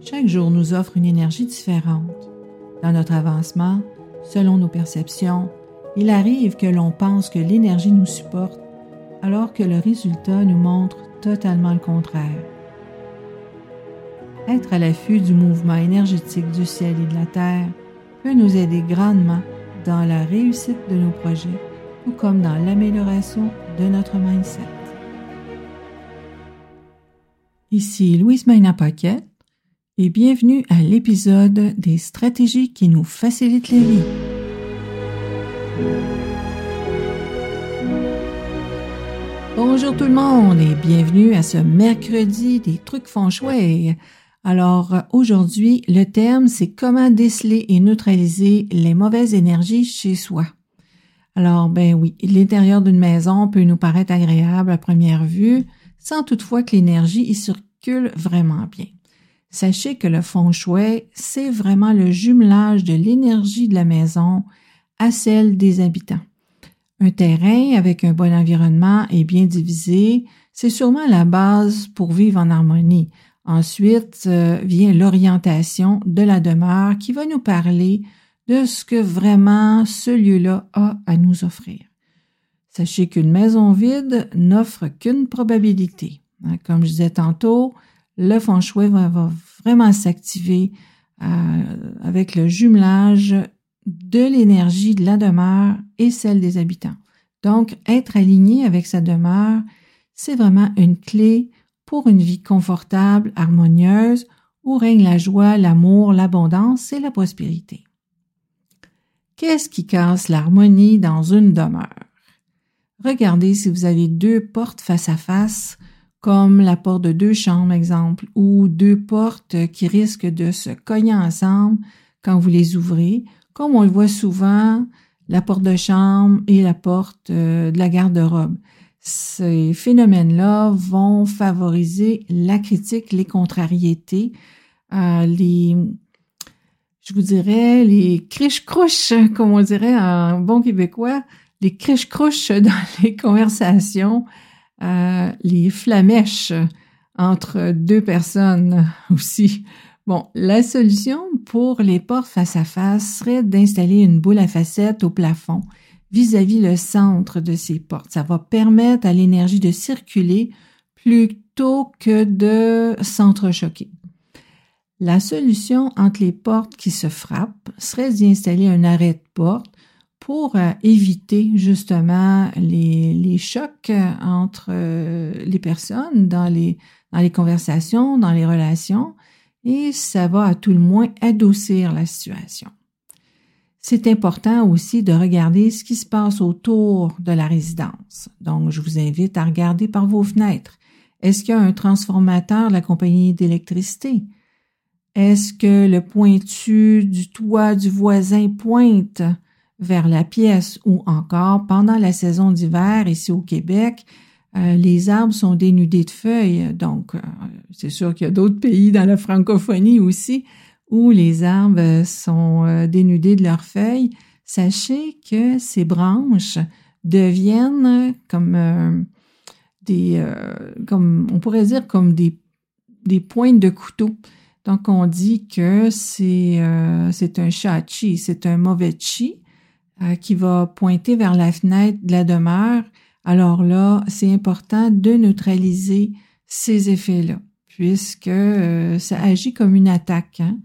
Chaque jour nous offre une énergie différente. Dans notre avancement, selon nos perceptions, il arrive que l'on pense que l'énergie nous supporte alors que le résultat nous montre totalement le contraire. Être à l'affût du mouvement énergétique du ciel et de la terre peut nous aider grandement dans la réussite de nos projets, tout comme dans l'amélioration de notre mindset. Ici Louise Maina Paquette et bienvenue à l'épisode des stratégies qui nous facilitent la vie. Bonjour tout le monde et bienvenue à ce mercredi des trucs font Alors aujourd'hui, le thème c'est comment déceler et neutraliser les mauvaises énergies chez soi. Alors ben oui, l'intérieur d'une maison peut nous paraître agréable à première vue, sans toutefois que l'énergie y circule vraiment bien. Sachez que le feng shui, c'est vraiment le jumelage de l'énergie de la maison à celle des habitants. Un terrain avec un bon environnement et bien divisé, c'est sûrement la base pour vivre en harmonie. Ensuite euh, vient l'orientation de la demeure qui va nous parler de ce que vraiment ce lieu-là a à nous offrir. Sachez qu'une maison vide n'offre qu'une probabilité. Hein, comme je disais tantôt, le feng va, vraiment s'activer euh, avec le jumelage de l'énergie de la demeure et celle des habitants. Donc, être aligné avec sa demeure, c'est vraiment une clé pour une vie confortable, harmonieuse, où règne la joie, l'amour, l'abondance et la prospérité. Qu'est-ce qui casse l'harmonie dans une demeure? Regardez si vous avez deux portes face à face, comme la porte de deux chambres, exemple, ou deux portes qui risquent de se cogner ensemble quand vous les ouvrez, comme on le voit souvent, la porte de chambre et la porte euh, de la garde-robe. Ces phénomènes-là vont favoriser la critique, les contrariétés, euh, les, je vous dirais, les criches-crouches, comme on dirait en bon québécois, les criches-crouches dans les conversations, euh, les flamèches entre deux personnes aussi. Bon, la solution pour les portes face à face serait d'installer une boule à facettes au plafond vis-à-vis le centre de ces portes. Ça va permettre à l'énergie de circuler plutôt que de s'entrechoquer. La solution entre les portes qui se frappent serait d'y installer un arrêt de porte pour euh, éviter justement les, chocs entre euh, les personnes dans les conversations, dans les relations et ça va à tout le moins adoucir la situation. C'est important aussi de regarder ce qui se passe autour de la résidence. Donc, je vous invite à regarder par vos fenêtres. Est-ce qu'il y a un transformateur de la compagnie d'électricité? Est-ce que le pointu du toit du voisin pointe? Vers la pièce ou encore pendant la saison d'hiver ici au Québec, euh, les arbres sont dénudés de feuilles, donc euh, c'est sûr qu'il y a d'autres pays dans la francophonie aussi où les arbres sont euh, dénudés de leurs feuilles. Sachez que ces branches deviennent comme des, comme on pourrait dire comme des, des pointes de couteau. Donc on dit que c'est un chi, c'est un mauvais chi qui va pointer vers la fenêtre de la demeure alors là, c'est important de neutraliser ces effets-là, puisque euh, ça agit comme une attaque. Hein.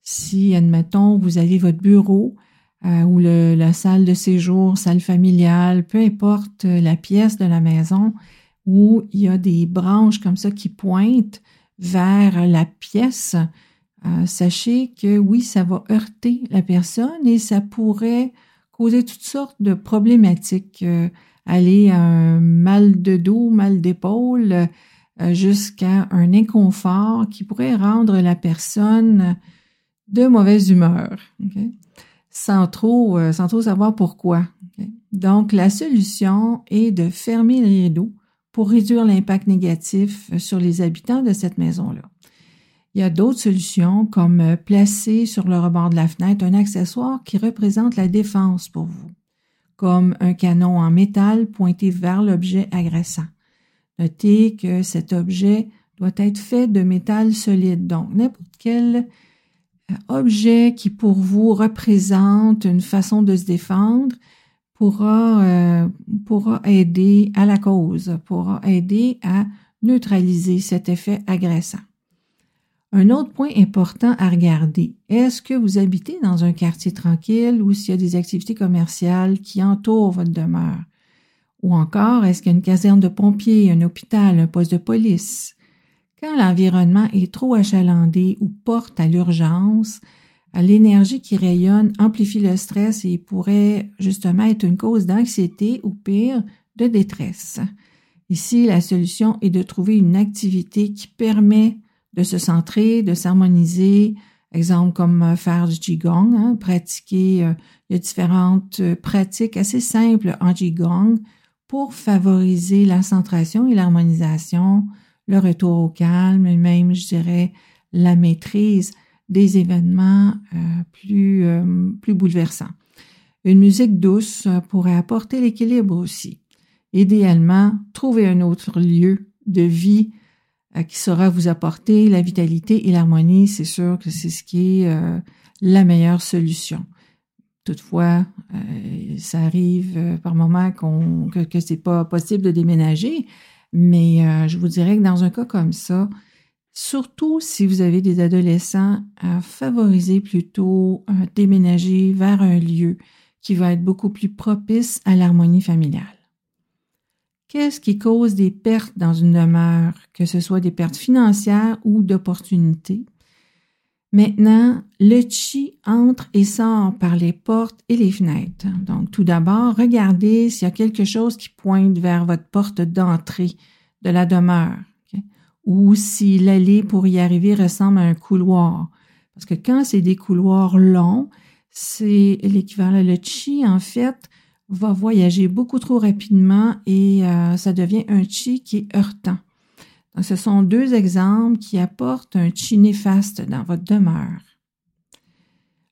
Si, admettons, vous avez votre bureau euh, ou la salle de séjour, salle familiale, peu importe euh, la pièce de la maison, où il y a des branches comme ça qui pointent vers la pièce, sachez que oui, ça va heurter la personne et ça pourrait causer toutes sortes de problématiques aller à un mal de dos, mal d'épaule, euh, jusqu'à un inconfort qui pourrait rendre la personne de mauvaise humeur, sans trop, euh, sans trop savoir pourquoi. Donc, la solution est de fermer les rideaux pour réduire l'impact négatif sur les habitants de cette maison-là. Il y a d'autres solutions comme placer sur le rebord de la fenêtre un accessoire qui représente la défense pour vous comme un canon en métal pointé vers l'objet agressant. Notez que cet objet doit être fait de métal solide. Donc, n'importe quel euh, objet qui pour vous représente une façon de se défendre pourra, euh, pourra aider à la cause, pourra aider à neutraliser cet effet agressant. Un autre point important à regarder, est-ce que vous habitez dans un quartier tranquille ou s'il y a des activités commerciales qui entourent votre demeure? Ou encore, est-ce qu'il y a une caserne de pompiers, un hôpital, un poste de police? Quand l'environnement est trop achalandé ou porte à l'urgence, l'énergie qui rayonne amplifie le stress et pourrait justement être une cause d'anxiété ou pire, de détresse. Ici, la solution est de trouver une activité qui permet de se centrer, de s'harmoniser, exemple comme euh, faire du Qigong, hein, pratiquer, euh, différentes euh, pratiques assez simples en Qigong pour favoriser la centration et l'harmonisation, le retour au calme et même, je dirais, la maîtrise des événements plus, plus bouleversants. Une musique douce pourrait apporter l'équilibre aussi. Idéalement, trouver un autre lieu de vie euh, qui saura vous apporter la vitalité et l'harmonie, c'est sûr que c'est ce qui est euh, la meilleure solution. Toutefois, euh, ça arrive par moments qu'on, que, que c'est pas possible de déménager, mais je vous dirais que dans un cas comme ça, surtout si vous avez des adolescents, favorisez plutôt déménager vers un lieu qui va être beaucoup plus propice à l'harmonie familiale. Qu'est-ce qui cause des pertes dans une demeure, que ce soit des pertes financières ou d'opportunités? Maintenant, le chi entre et sort par les portes et les fenêtres. Donc, tout d'abord, regardez s'il y a quelque chose qui pointe vers votre porte d'entrée de la demeure, ou si l'allée pour y arriver ressemble à un couloir. Parce que quand c'est des couloirs longs, c'est l'équivalent. Le chi, en fait, va voyager beaucoup trop rapidement et euh, ça devient un chi qui est heurtant. Ce sont deux exemples qui apportent un chi néfaste dans votre demeure.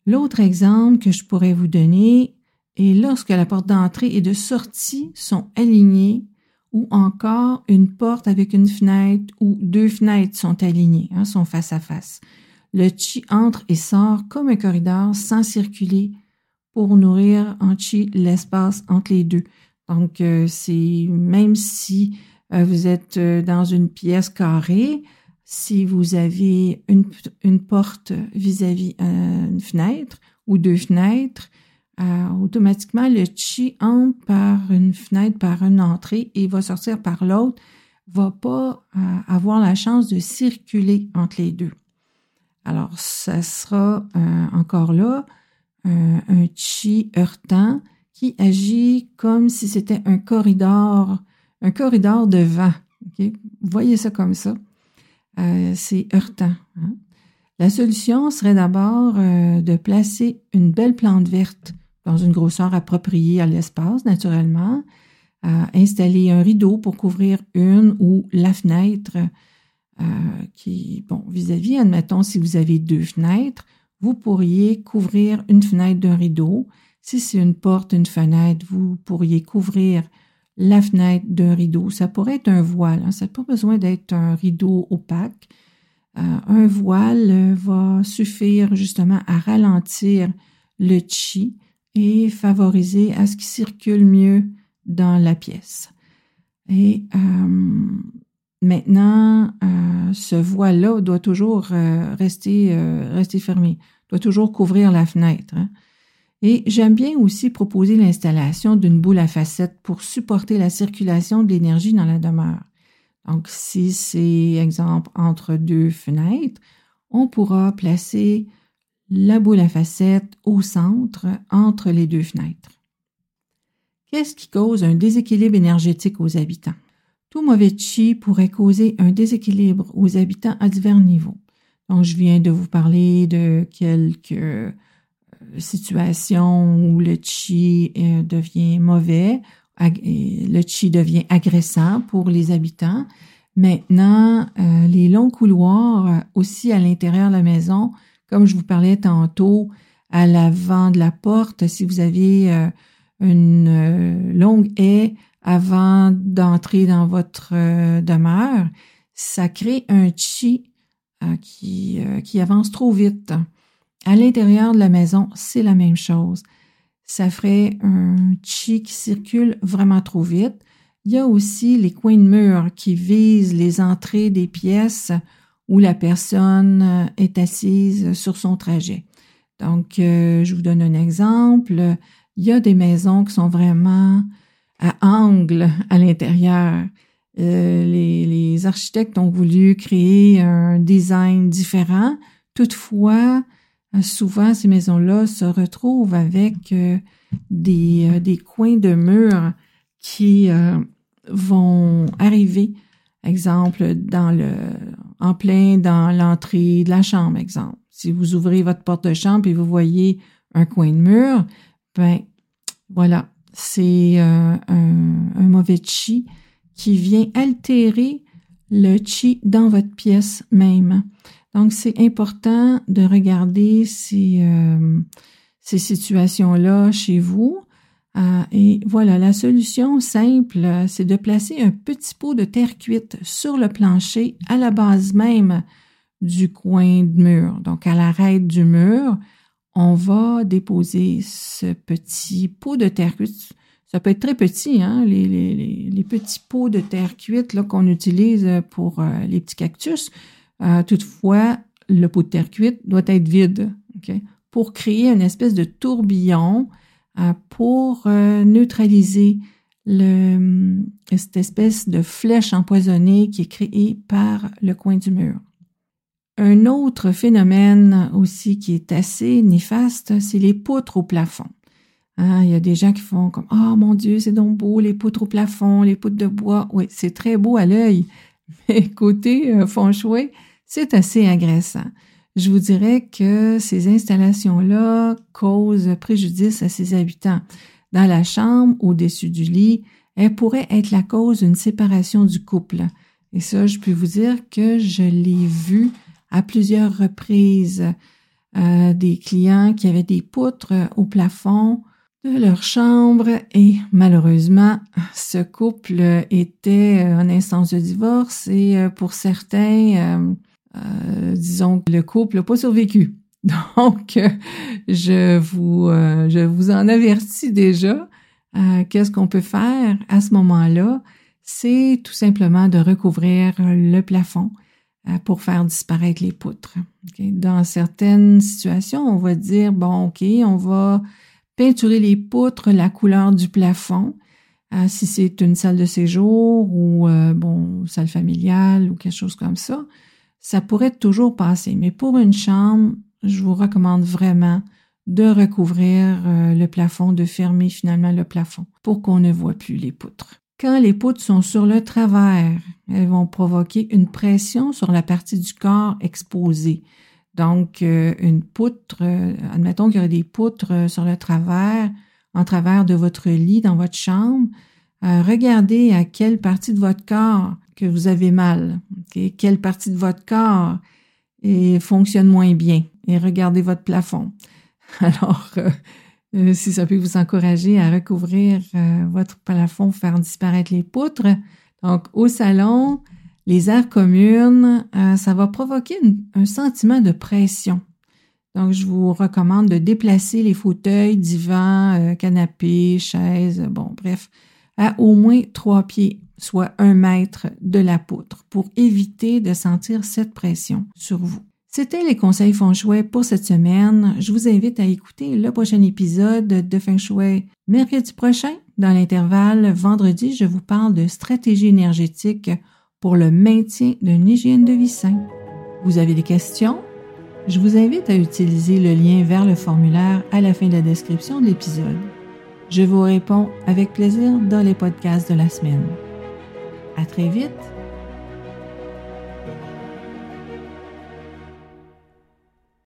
L'autre exemple que je pourrais vous donner est lorsque la porte d'entrée et de sortie sont alignées ou encore une porte avec une fenêtre ou deux fenêtres sont alignées, hein, sont face à face. Le chi entre et sort comme un corridor sans circuler pour nourrir en chi l'espace entre les deux. Donc, euh, c'est même si euh, vous êtes euh, dans une pièce carrée, si vous avez une, une porte vis-à-vis une fenêtre ou deux fenêtres, automatiquement le chi entre par une fenêtre, par une entrée et va sortir par l'autre, va pas avoir la chance de circuler entre les deux. Alors, ça sera encore là un, chi heurtant qui agit comme si c'était un corridor, un corridor de vent. Vous voyez ça comme ça. Euh, c'est heurtant. Hein? La solution serait d'abord euh, de placer une belle plante verte dans une grosseur appropriée à l'espace, naturellement, installer un rideau pour couvrir une ou la fenêtre euh, qui, bon, vis-à-vis, -vis, admettons, si vous avez deux fenêtres, vous pourriez couvrir une fenêtre d'un rideau. Si c'est une porte, une fenêtre, vous pourriez couvrir la fenêtre d'un rideau. Ça pourrait être un voile, hein. ça n'a pas besoin d'être un rideau opaque. Euh, un voile euh, va suffire justement à ralentir le chi et favoriser à ce qu'il circule mieux dans la pièce. Et euh, maintenant, ce voile-là doit toujours rester, rester fermé doit toujours couvrir la fenêtre. Hein. Et j'aime bien aussi proposer l'installation d'une boule à facettes pour supporter la circulation de l'énergie dans la demeure. Donc, si c'est, exemple, entre deux fenêtres, on pourra placer la boule à facettes au centre entre les deux fenêtres. Qu'est-ce qui cause un déséquilibre énergétique aux habitants? Tout mauvais chi pourrait causer un déséquilibre aux habitants à divers niveaux. Donc, je viens de vous parler de quelques euh, situations où le chi euh, devient mauvais, le chi devient agressant pour les habitants. Maintenant, euh, les longs couloirs aussi à l'intérieur de la maison, comme je vous parlais tantôt, à l'avant de la porte, si vous avez une longue haie avant d'entrer dans votre demeure, ça crée un chi euh, qui, euh, avance trop vite. À l'intérieur de la maison, c'est la même chose. Ça ferait un chi qui circule vraiment trop vite. Il y a aussi les coins de mur qui visent les entrées des pièces où la personne euh, est assise sur son trajet. Donc, je vous donne un exemple. Il y a des maisons qui sont vraiment à angle à l'intérieur. Euh, les, architectes ont voulu créer un design différent. Toutefois, euh, souvent, ces maisons-là se retrouvent avec euh, des, coins de murs qui vont arriver, exemple, dans le, en plein dans l'entrée de la chambre, exemple. Si vous ouvrez votre porte de chambre et vous voyez un coin de mur, ben voilà, c'est un, un mauvais chi qui vient altérer le chi dans votre pièce même. Donc, c'est important de regarder ces, euh, ces situations-là chez vous. Euh, et voilà, la solution simple, c'est de placer un petit pot de terre cuite sur le plancher à la base même du coin de mur. Donc, à l'arête du mur, on va déposer ce petit pot de terre cuite ça peut être très petit, hein, les, petits pots de terre cuite qu'on utilise pour euh, les petits cactus. Euh, toutefois, le pot de terre cuite doit être vide pour créer une espèce de tourbillon euh, pour neutraliser cette espèce de flèche empoisonnée qui est créée par le coin du mur. Un autre phénomène aussi qui est assez néfaste, c'est les poutres au plafond. Hein, il y a des gens qui font comme Oh mon Dieu, c'est donc beau, les poutres au plafond, les poutres de bois. Oui, c'est très beau à l'œil. Mais côté euh, feng shui, c'est assez agressant. Je vous dirais que ces installations-là causent préjudice à ses habitants. Dans la chambre, au-dessus du lit, elles pourraient être la cause d'une séparation du couple. Et ça, je peux vous dire que je l'ai vu à plusieurs reprises. Euh, des clients qui avaient des poutres au plafond de leur chambre et malheureusement, ce couple était en instance de divorce et euh, pour certains, euh, euh, disons que le couple n'a pas survécu. Donc, je vous, je vous en avertis déjà. Qu'est-ce qu'on peut faire à ce moment-là? C'est tout simplement de recouvrir le plafond pour faire disparaître les poutres. Dans certaines situations, on va dire, bon, OK, on va peinturer les poutres la couleur du plafond, euh, si c'est une salle de séjour ou euh, bon salle familiale ou quelque chose comme ça, ça pourrait toujours passer. Mais pour une chambre, je vous recommande vraiment de recouvrir euh, le plafond, de fermer finalement le plafond pour qu'on ne voit plus les poutres. Quand les poutres sont sur le travers, elles vont provoquer une pression sur la partie du corps exposée. Donc, euh, une poutre, euh, admettons qu'il y aurait des poutres euh, sur le travers, en travers de votre lit dans votre chambre. regardez à quelle partie de votre corps que vous avez mal, quelle partie de votre corps et fonctionne moins bien, et regardez votre plafond. Alors, si ça peut vous encourager à recouvrir votre plafond, faire disparaître les poutres, donc au salon, les aires communes, euh, ça va provoquer un sentiment de pression. Donc, je vous recommande de déplacer les fauteuils, divans, euh, canapés, chaises, bon, bref, à au moins trois pieds, soit un mètre de la poutre, pour éviter de sentir cette pression sur vous. C'était les conseils feng shui pour cette semaine. Je vous invite à écouter le prochain épisode de feng shui mercredi prochain. Dans l'intervalle, vendredi, je vous parle de stratégie énergétique pour le maintien d'une hygiène de vie saine. Vous avez des questions? Je vous invite à utiliser le lien vers le formulaire à la fin de la description de l'épisode. Je vous réponds avec plaisir dans les podcasts de la semaine. À très vite!